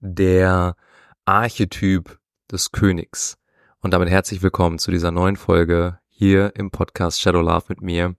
der Archetyp des Königs. Und damit herzlich willkommen zu dieser neuen Folge hier im Podcast Shadow Love mit mir.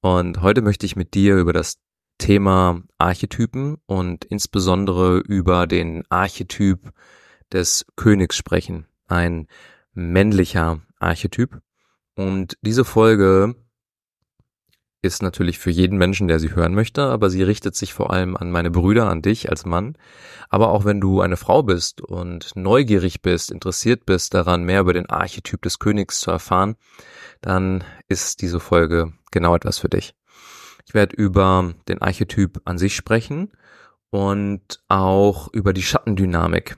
Und heute möchte ich mit dir über das Thema Archetypen und insbesondere über den Archetyp des Königs sprechen. Ein männlicher Archetyp. Und diese Folge ist natürlich für jeden Menschen, der sie hören möchte, aber sie richtet sich vor allem an meine Brüder, an dich als Mann. Aber auch wenn du eine Frau bist und neugierig bist, interessiert bist daran, mehr über den Archetyp des Königs zu erfahren, dann ist diese Folge genau etwas für dich. Ich werde über den Archetyp an sich sprechen und auch über die Schattendynamik.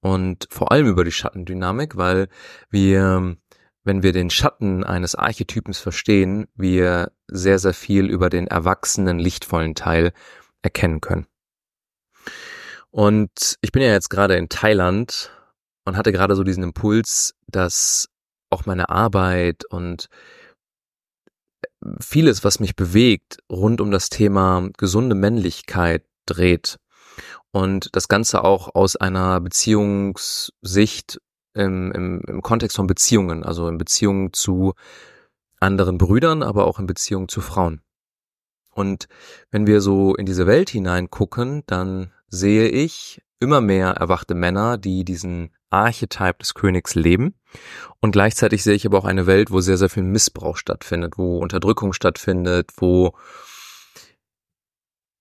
Und vor allem über die Schattendynamik, weil wir wenn wir den Schatten eines Archetypens verstehen, wir sehr, sehr viel über den erwachsenen, lichtvollen Teil erkennen können. Und ich bin ja jetzt gerade in Thailand und hatte gerade so diesen Impuls, dass auch meine Arbeit und vieles, was mich bewegt, rund um das Thema gesunde Männlichkeit dreht. Und das Ganze auch aus einer Beziehungssicht im, im, im Kontext von Beziehungen, also in Beziehungen zu anderen Brüdern, aber auch in Beziehungen zu Frauen. Und wenn wir so in diese Welt hineingucken, dann sehe ich immer mehr erwachte Männer, die diesen Archetyp des Königs leben. Und gleichzeitig sehe ich aber auch eine Welt, wo sehr, sehr viel Missbrauch stattfindet, wo Unterdrückung stattfindet, wo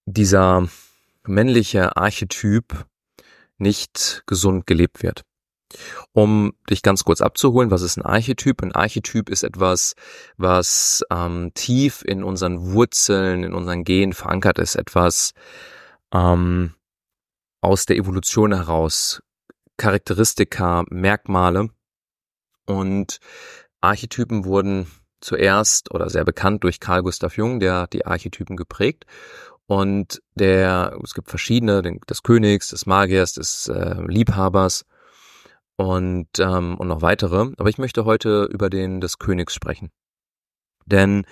dieser männliche Archetyp nicht gesund gelebt wird. Um dich ganz kurz abzuholen, was ist ein Archetyp? Ein Archetyp ist etwas, was ähm, tief in unseren Wurzeln, in unseren Genen verankert ist, etwas ähm, aus der Evolution heraus, Charakteristika, Merkmale. Und Archetypen wurden zuerst oder sehr bekannt durch Carl Gustav Jung, der die Archetypen geprägt. Und der, es gibt verschiedene, den, des Königs, des Magiers, des äh, Liebhabers und, ähm, und noch weitere. Aber ich möchte heute über den des Königs sprechen. Denn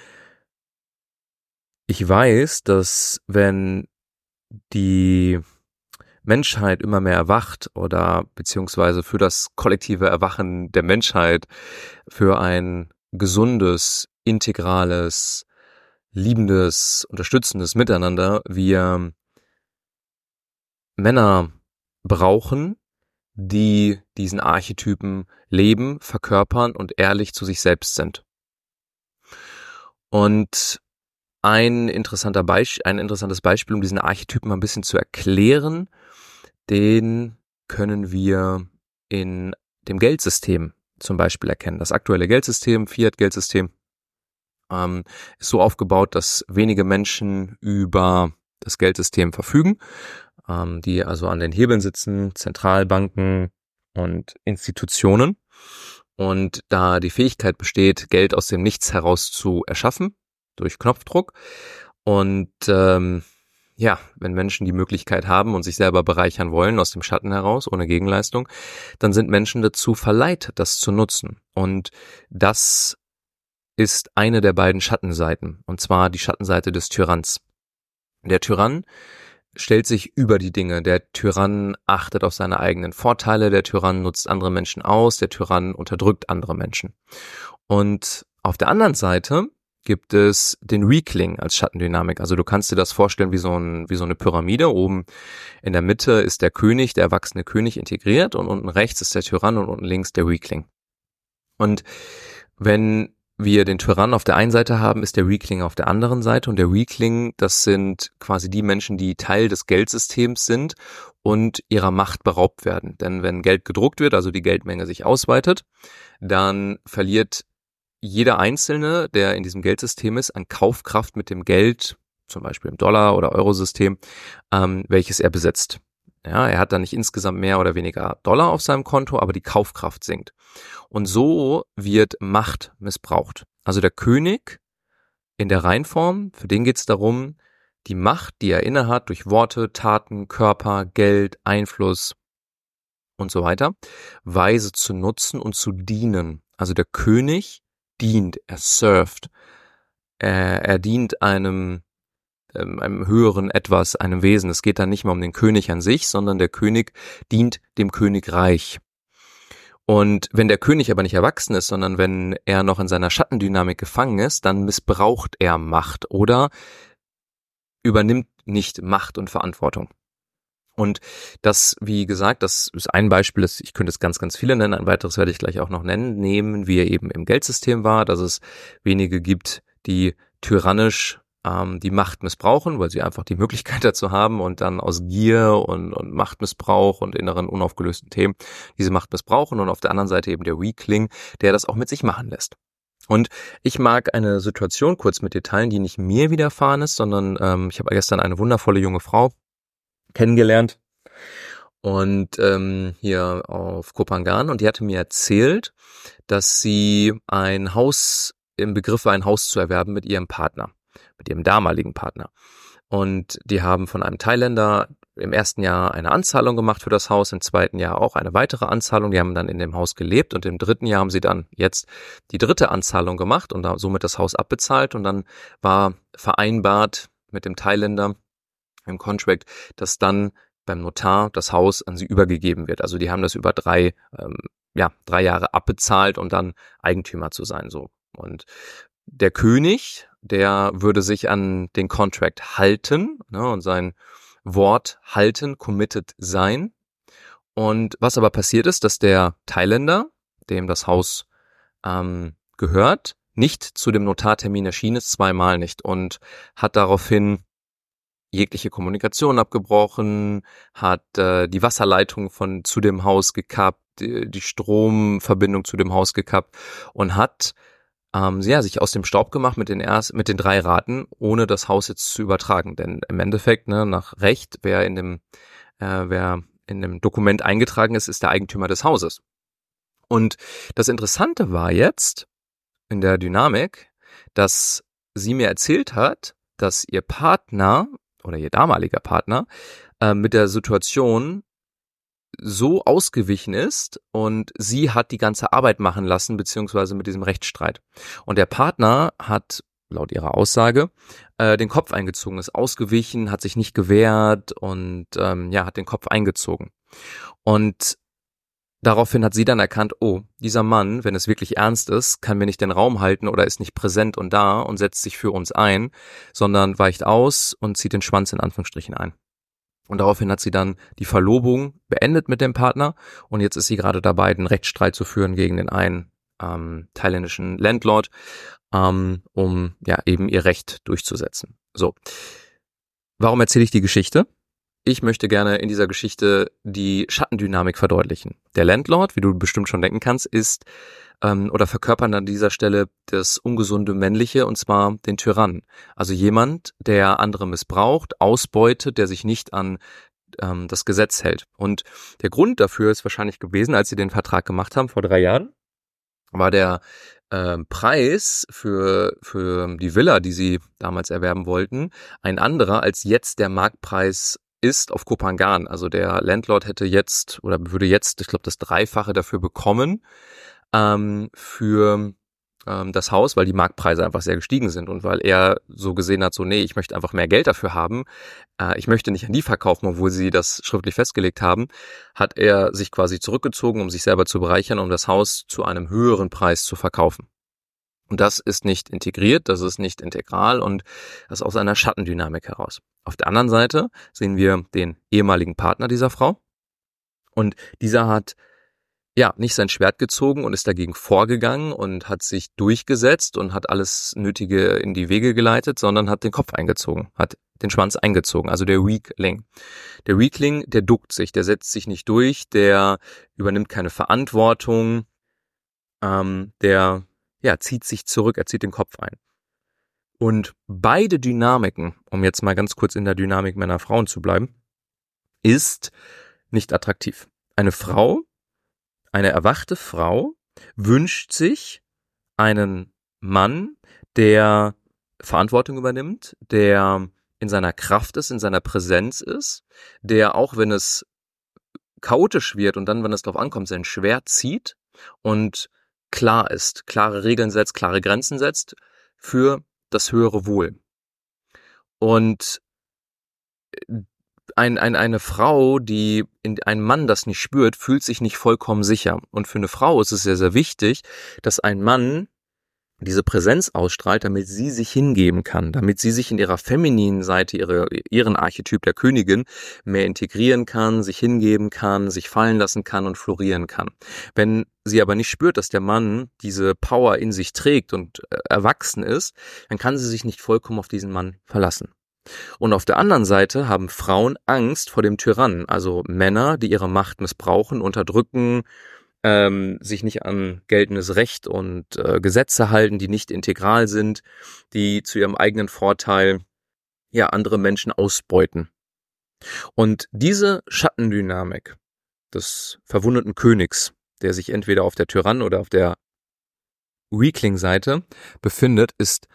ich weiß, dass wenn die Menschheit immer mehr erwacht oder beziehungsweise für das kollektive Erwachen der Menschheit, für ein gesundes, integrales, liebendes, unterstützendes Miteinander wir Männer brauchen, die diesen Archetypen leben, verkörpern und ehrlich zu sich selbst sind. Und ein interessanter Beispiel, ein interessantes Beispiel, um diesen Archetypen mal ein bisschen zu erklären, den können wir in dem Geldsystem zum Beispiel erkennen. Das aktuelle Geldsystem, Fiat-Geldsystem, ähm, ist so aufgebaut, dass wenige Menschen über das Geldsystem verfügen ähm, die also an den Hebeln sitzen, Zentralbanken und Institutionen. Und da die Fähigkeit besteht, Geld aus dem Nichts heraus zu erschaffen, durch Knopfdruck. Und ähm, ja, wenn Menschen die Möglichkeit haben und sich selber bereichern wollen aus dem Schatten heraus, ohne Gegenleistung, dann sind Menschen dazu verleiht, das zu nutzen. Und das ist eine der beiden Schattenseiten, und zwar die Schattenseite des Tyranns. Der Tyrann stellt sich über die Dinge. Der Tyrann achtet auf seine eigenen Vorteile, der Tyrann nutzt andere Menschen aus, der Tyrann unterdrückt andere Menschen. Und auf der anderen Seite gibt es den Weakling als Schattendynamik. Also du kannst dir das vorstellen wie so, ein, wie so eine Pyramide. Oben in der Mitte ist der König, der erwachsene König integriert und unten rechts ist der Tyrann und unten links der Weakling. Und wenn wir den Tyrann auf der einen Seite haben, ist der Weakling auf der anderen Seite. Und der Weakling, das sind quasi die Menschen, die Teil des Geldsystems sind und ihrer Macht beraubt werden. Denn wenn Geld gedruckt wird, also die Geldmenge sich ausweitet, dann verliert jeder Einzelne, der in diesem Geldsystem ist, an Kaufkraft mit dem Geld, zum Beispiel im Dollar- oder Eurosystem, ähm, welches er besitzt. Ja, er hat dann nicht insgesamt mehr oder weniger Dollar auf seinem Konto, aber die Kaufkraft sinkt. Und so wird Macht missbraucht. Also der König in der Reinform, für den geht es darum, die Macht, die er innehat durch Worte, Taten, Körper, Geld, Einfluss und so weiter, weise zu nutzen und zu dienen. Also der König dient, er served, er, er dient einem ähm, einem höheren etwas, einem Wesen. Es geht dann nicht mehr um den König an sich, sondern der König dient dem Königreich. Und wenn der König aber nicht erwachsen ist, sondern wenn er noch in seiner Schattendynamik gefangen ist, dann missbraucht er Macht oder übernimmt nicht Macht und Verantwortung. Und das, wie gesagt, das ist ein Beispiel, ich könnte es ganz, ganz viele nennen, ein weiteres werde ich gleich auch noch nennen, nehmen wir eben im Geldsystem war, dass es wenige gibt, die tyrannisch ähm, die Macht missbrauchen, weil sie einfach die Möglichkeit dazu haben und dann aus Gier und, und Machtmissbrauch und inneren unaufgelösten Themen diese Macht missbrauchen und auf der anderen Seite eben der Weakling, der das auch mit sich machen lässt. Und ich mag eine Situation kurz mit dir teilen, die nicht mir widerfahren ist, sondern ähm, ich habe gestern eine wundervolle junge Frau kennengelernt und ähm, hier auf Kopangan und die hatte mir erzählt, dass sie ein Haus im Begriff war, ein Haus zu erwerben mit ihrem Partner mit ihrem damaligen Partner. Und die haben von einem Thailänder im ersten Jahr eine Anzahlung gemacht für das Haus, im zweiten Jahr auch eine weitere Anzahlung. Die haben dann in dem Haus gelebt und im dritten Jahr haben sie dann jetzt die dritte Anzahlung gemacht und somit das Haus abbezahlt. Und dann war vereinbart mit dem Thailänder im Contract, dass dann beim Notar das Haus an sie übergegeben wird. Also die haben das über drei, ähm, ja, drei Jahre abbezahlt und dann Eigentümer zu sein, so. Und der König der würde sich an den Contract halten ne, und sein Wort halten, committed sein. Und was aber passiert ist, dass der Thailänder, dem das Haus ähm, gehört, nicht zu dem Notartermin erschien ist, zweimal nicht und hat daraufhin jegliche Kommunikation abgebrochen, hat äh, die Wasserleitung von zu dem Haus gekappt, die, die Stromverbindung zu dem Haus gekappt und hat ähm, ja, sich aus dem Staub gemacht mit den erst, mit den drei Raten, ohne das Haus jetzt zu übertragen. Denn im Endeffekt, ne, nach Recht, wer in dem, äh, wer in dem Dokument eingetragen ist, ist der Eigentümer des Hauses. Und das Interessante war jetzt in der Dynamik, dass sie mir erzählt hat, dass ihr Partner oder ihr damaliger Partner äh, mit der Situation so ausgewichen ist und sie hat die ganze Arbeit machen lassen, beziehungsweise mit diesem Rechtsstreit. Und der Partner hat laut ihrer Aussage, äh, den Kopf eingezogen, ist ausgewichen, hat sich nicht gewehrt und ähm, ja, hat den Kopf eingezogen. Und daraufhin hat sie dann erkannt, oh, dieser Mann, wenn es wirklich ernst ist, kann mir nicht den Raum halten oder ist nicht präsent und da und setzt sich für uns ein, sondern weicht aus und zieht den Schwanz in Anführungsstrichen ein. Und daraufhin hat sie dann die Verlobung beendet mit dem Partner und jetzt ist sie gerade dabei, den Rechtsstreit zu führen gegen den einen ähm, thailändischen Landlord, ähm, um ja eben ihr Recht durchzusetzen. So. Warum erzähle ich die Geschichte? Ich möchte gerne in dieser Geschichte die Schattendynamik verdeutlichen. Der Landlord, wie du bestimmt schon denken kannst, ist ähm, oder verkörpern an dieser Stelle das ungesunde Männliche und zwar den Tyrannen. Also jemand, der andere missbraucht, ausbeutet, der sich nicht an ähm, das Gesetz hält. Und der Grund dafür ist wahrscheinlich gewesen, als sie den Vertrag gemacht haben vor drei Jahren, war der äh, Preis für, für die Villa, die sie damals erwerben wollten, ein anderer als jetzt der Marktpreis ist auf Kopangan. Also der Landlord hätte jetzt oder würde jetzt, ich glaube, das Dreifache dafür bekommen ähm, für ähm, das Haus, weil die Marktpreise einfach sehr gestiegen sind und weil er so gesehen hat, so nee, ich möchte einfach mehr Geld dafür haben, äh, ich möchte nicht an die verkaufen, obwohl sie das schriftlich festgelegt haben, hat er sich quasi zurückgezogen, um sich selber zu bereichern, um das Haus zu einem höheren Preis zu verkaufen. Und das ist nicht integriert, das ist nicht integral und das aus einer Schattendynamik heraus. Auf der anderen Seite sehen wir den ehemaligen Partner dieser Frau und dieser hat ja, nicht sein Schwert gezogen und ist dagegen vorgegangen und hat sich durchgesetzt und hat alles Nötige in die Wege geleitet, sondern hat den Kopf eingezogen, hat den Schwanz eingezogen, also der Weakling. Der Weakling, der duckt sich, der setzt sich nicht durch, der übernimmt keine Verantwortung, ähm, der ja, zieht sich zurück, er zieht den Kopf ein. Und beide Dynamiken, um jetzt mal ganz kurz in der Dynamik Männer-Frauen zu bleiben, ist nicht attraktiv. Eine Frau, eine erwachte Frau wünscht sich einen Mann, der Verantwortung übernimmt, der in seiner Kraft ist, in seiner Präsenz ist, der auch wenn es chaotisch wird und dann, wenn es darauf ankommt, sein Schwert zieht und klar ist, klare Regeln setzt, klare Grenzen setzt für das höhere Wohl. Und äh, ein, ein, eine Frau, die in, ein Mann das nicht spürt, fühlt sich nicht vollkommen sicher. Und für eine Frau ist es sehr, sehr wichtig, dass ein Mann diese Präsenz ausstrahlt, damit sie sich hingeben kann, damit sie sich in ihrer femininen Seite, ihre, ihren Archetyp der Königin mehr integrieren kann, sich hingeben kann, sich fallen lassen kann und florieren kann. Wenn sie aber nicht spürt, dass der Mann diese Power in sich trägt und äh, erwachsen ist, dann kann sie sich nicht vollkommen auf diesen Mann verlassen. Und auf der anderen Seite haben Frauen Angst vor dem Tyrannen, also Männer, die ihre Macht missbrauchen, unterdrücken, ähm, sich nicht an geltendes Recht und äh, Gesetze halten, die nicht integral sind, die zu ihrem eigenen Vorteil ja andere Menschen ausbeuten. Und diese Schattendynamik des verwundeten Königs, der sich entweder auf der Tyrann oder auf der Weakling-Seite befindet, ist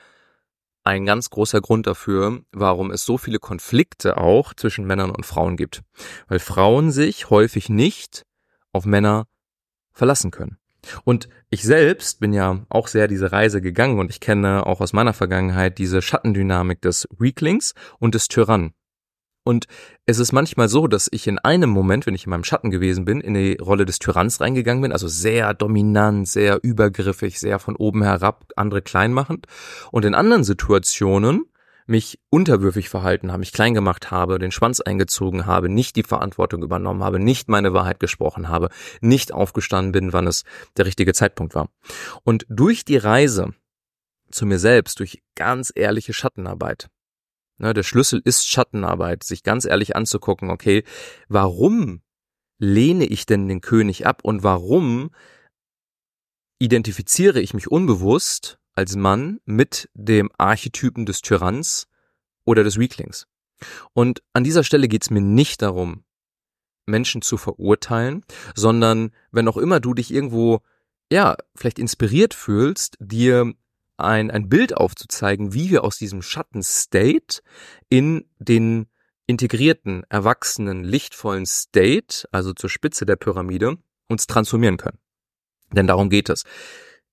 ein ganz großer Grund dafür, warum es so viele Konflikte auch zwischen Männern und Frauen gibt. Weil Frauen sich häufig nicht auf Männer verlassen können. Und ich selbst bin ja auch sehr diese Reise gegangen und ich kenne auch aus meiner Vergangenheit diese Schattendynamik des Weaklings und des Tyrannen. Und es ist manchmal so, dass ich in einem Moment, wenn ich in meinem Schatten gewesen bin, in die Rolle des Tyranns reingegangen bin, also sehr dominant, sehr übergriffig, sehr von oben herab, andere klein machend. Und in anderen Situationen mich unterwürfig verhalten habe, mich klein gemacht habe, den Schwanz eingezogen habe, nicht die Verantwortung übernommen habe, nicht meine Wahrheit gesprochen habe, nicht aufgestanden bin, wann es der richtige Zeitpunkt war. Und durch die Reise zu mir selbst, durch ganz ehrliche Schattenarbeit, Ne, der Schlüssel ist Schattenarbeit, sich ganz ehrlich anzugucken, okay, warum lehne ich denn den König ab und warum identifiziere ich mich unbewusst als Mann mit dem Archetypen des Tyranns oder des Weaklings? Und an dieser Stelle geht es mir nicht darum, Menschen zu verurteilen, sondern wenn auch immer du dich irgendwo ja, vielleicht inspiriert fühlst, dir ein, ein Bild aufzuzeigen, wie wir aus diesem Schatten-State in den integrierten, erwachsenen, lichtvollen State, also zur Spitze der Pyramide, uns transformieren können. Denn darum geht es.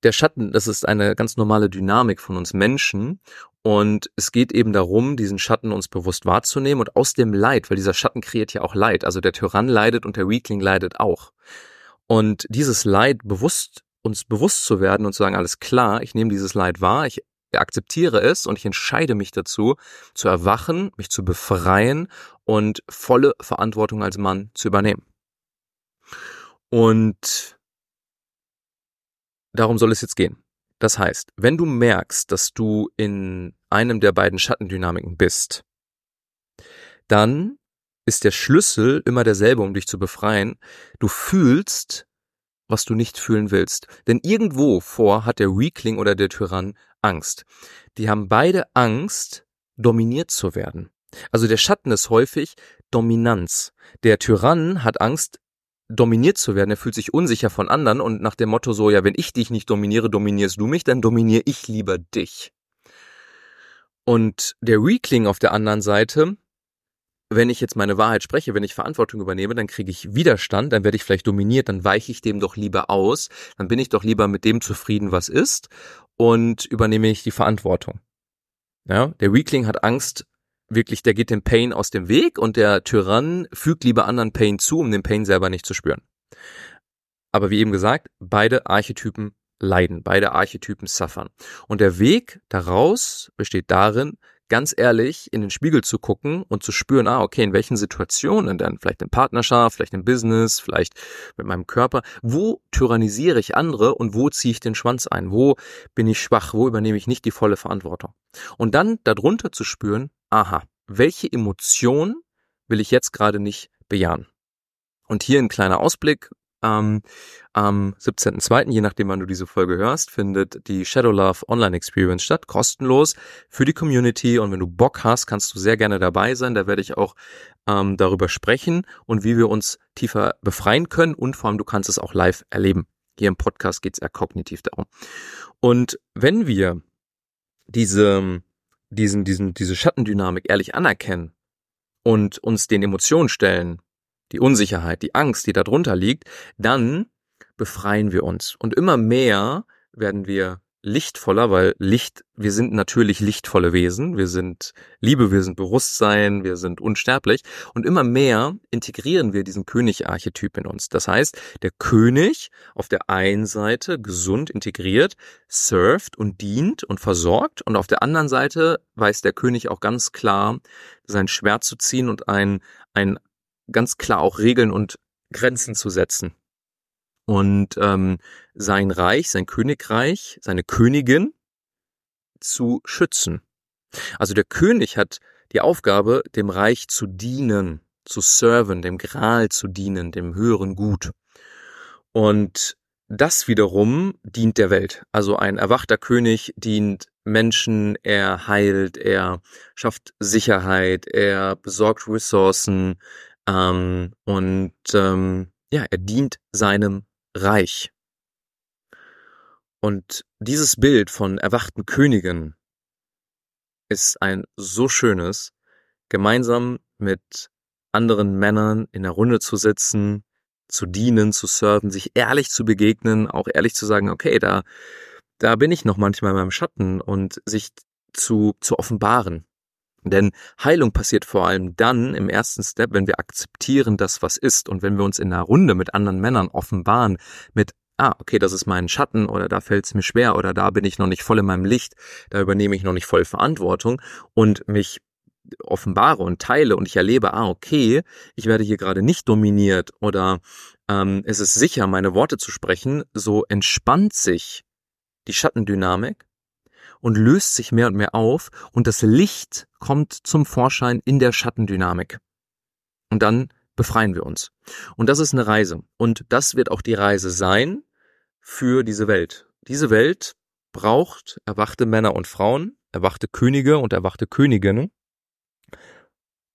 Der Schatten, das ist eine ganz normale Dynamik von uns Menschen und es geht eben darum, diesen Schatten uns bewusst wahrzunehmen und aus dem Leid, weil dieser Schatten kreiert ja auch Leid, also der Tyrann leidet und der Weakling leidet auch. Und dieses Leid bewusst uns bewusst zu werden und zu sagen, alles klar, ich nehme dieses Leid wahr, ich akzeptiere es und ich entscheide mich dazu, zu erwachen, mich zu befreien und volle Verantwortung als Mann zu übernehmen. Und darum soll es jetzt gehen. Das heißt, wenn du merkst, dass du in einem der beiden Schattendynamiken bist, dann ist der Schlüssel immer derselbe, um dich zu befreien. Du fühlst, was du nicht fühlen willst. Denn irgendwo vor hat der Weakling oder der Tyrann Angst. Die haben beide Angst, dominiert zu werden. Also der Schatten ist häufig Dominanz. Der Tyrann hat Angst, dominiert zu werden. Er fühlt sich unsicher von anderen und nach dem Motto so, ja, wenn ich dich nicht dominiere, dominierst du mich, dann dominiere ich lieber dich. Und der Weakling auf der anderen Seite wenn ich jetzt meine Wahrheit spreche, wenn ich Verantwortung übernehme, dann kriege ich Widerstand, dann werde ich vielleicht dominiert, dann weiche ich dem doch lieber aus, dann bin ich doch lieber mit dem zufrieden, was ist und übernehme ich die Verantwortung. Ja, der Weakling hat Angst, wirklich, der geht dem Pain aus dem Weg und der Tyrann fügt lieber anderen Pain zu, um den Pain selber nicht zu spüren. Aber wie eben gesagt, beide Archetypen leiden, beide Archetypen suffern. Und der Weg daraus besteht darin, ganz ehrlich in den Spiegel zu gucken und zu spüren, ah, okay, in welchen Situationen denn, vielleicht in Partnerschaft, vielleicht im Business, vielleicht mit meinem Körper, wo tyrannisiere ich andere und wo ziehe ich den Schwanz ein, wo bin ich schwach, wo übernehme ich nicht die volle Verantwortung. Und dann darunter zu spüren, aha, welche Emotion will ich jetzt gerade nicht bejahen? Und hier ein kleiner Ausblick ähm, am 17.02., je nachdem, wann du diese Folge hörst, findet die Shadow Love Online Experience statt, kostenlos für die Community. Und wenn du Bock hast, kannst du sehr gerne dabei sein. Da werde ich auch ähm, darüber sprechen und wie wir uns tiefer befreien können. Und vor allem, du kannst es auch live erleben. Hier im Podcast geht es eher kognitiv darum. Und wenn wir diese, diesen, diesen, diese Schattendynamik ehrlich anerkennen und uns den Emotionen stellen, die Unsicherheit, die Angst, die darunter liegt, dann befreien wir uns. Und immer mehr werden wir lichtvoller, weil Licht, wir sind natürlich lichtvolle Wesen, wir sind Liebe, wir sind Bewusstsein, wir sind unsterblich. Und immer mehr integrieren wir diesen König-Archetyp in uns. Das heißt, der König auf der einen Seite gesund integriert, surft und dient und versorgt. Und auf der anderen Seite weiß der König auch ganz klar, sein Schwert zu ziehen und ein, ein ganz klar auch Regeln und Grenzen zu setzen und ähm, sein Reich, sein Königreich, seine Königin zu schützen. Also der König hat die Aufgabe, dem Reich zu dienen, zu serven, dem Gral zu dienen, dem höheren Gut. Und das wiederum dient der Welt. Also ein erwachter König dient Menschen, er heilt, er schafft Sicherheit, er besorgt Ressourcen ähm, und ähm, ja, er dient seinem reich. Und dieses Bild von erwachten Königen ist ein so schönes, gemeinsam mit anderen Männern in der Runde zu sitzen, zu dienen, zu serven, sich ehrlich zu begegnen, auch ehrlich zu sagen, okay, da, da bin ich noch manchmal in meinem Schatten und sich zu, zu offenbaren. Denn Heilung passiert vor allem dann im ersten Step, wenn wir akzeptieren, dass was ist und wenn wir uns in einer Runde mit anderen Männern offenbaren, mit ah, okay, das ist mein Schatten oder da fällt es mir schwer oder da bin ich noch nicht voll in meinem Licht, da übernehme ich noch nicht voll Verantwortung und mich offenbare und teile und ich erlebe, ah, okay, ich werde hier gerade nicht dominiert oder ähm, es ist sicher, meine Worte zu sprechen, so entspannt sich die Schattendynamik und löst sich mehr und mehr auf und das Licht kommt zum Vorschein in der Schattendynamik. Und dann befreien wir uns. Und das ist eine Reise. Und das wird auch die Reise sein für diese Welt. Diese Welt braucht erwachte Männer und Frauen, erwachte Könige und erwachte Königinnen,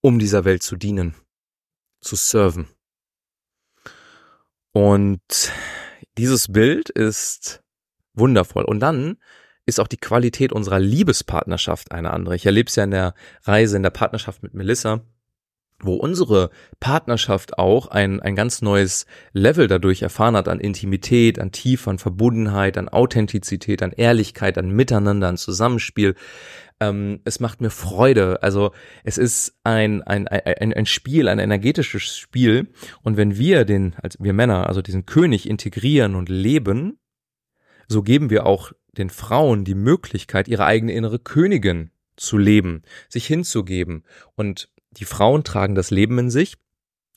um dieser Welt zu dienen, zu serven. Und dieses Bild ist wundervoll. Und dann ist auch die Qualität unserer Liebespartnerschaft eine andere. Ich erlebe es ja in der Reise, in der Partnerschaft mit Melissa, wo unsere Partnerschaft auch ein, ein ganz neues Level dadurch erfahren hat an Intimität, an Tiefe, an Verbundenheit, an Authentizität, an Ehrlichkeit, an Miteinander, an Zusammenspiel. Ähm, es macht mir Freude. Also es ist ein, ein, ein, ein Spiel, ein energetisches Spiel. Und wenn wir den, als wir Männer, also diesen König integrieren und leben, so geben wir auch den Frauen die Möglichkeit, ihre eigene innere Königin zu leben, sich hinzugeben. Und die Frauen tragen das Leben in sich.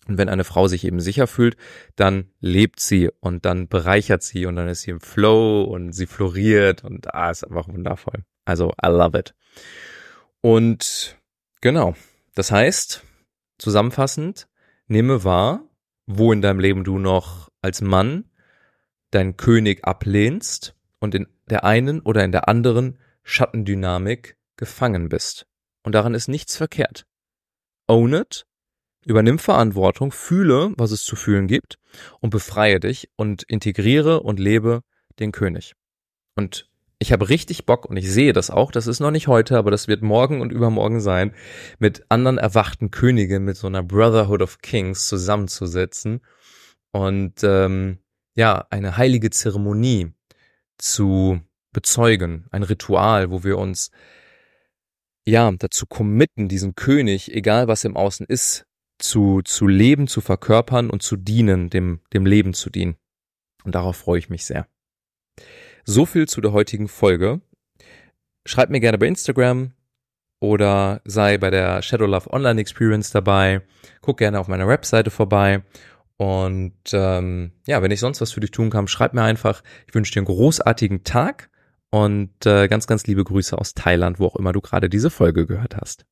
Und wenn eine Frau sich eben sicher fühlt, dann lebt sie und dann bereichert sie und dann ist sie im Flow und sie floriert und ah, ist einfach wundervoll. Also, I love it. Und genau. Das heißt, zusammenfassend, nehme wahr, wo in deinem Leben du noch als Mann deinen König ablehnst und in der einen oder in der anderen Schattendynamik gefangen bist. Und daran ist nichts verkehrt. Own it, übernimm Verantwortung, fühle, was es zu fühlen gibt und befreie dich und integriere und lebe den König. Und ich habe richtig Bock und ich sehe das auch, das ist noch nicht heute, aber das wird morgen und übermorgen sein, mit anderen erwachten Königen, mit so einer Brotherhood of Kings zusammenzusetzen und ähm, ja, eine heilige Zeremonie zu bezeugen, ein Ritual, wo wir uns ja dazu committen, diesen König, egal was im Außen ist, zu, zu leben, zu verkörpern und zu dienen, dem, dem Leben zu dienen. Und darauf freue ich mich sehr. So viel zu der heutigen Folge. Schreib mir gerne bei Instagram oder sei bei der Shadow Love Online Experience dabei. Guck gerne auf meiner Webseite vorbei und ähm, ja, wenn ich sonst was für dich tun kann, schreib mir einfach. Ich wünsche dir einen großartigen Tag und äh, ganz, ganz liebe Grüße aus Thailand, wo auch immer du gerade diese Folge gehört hast.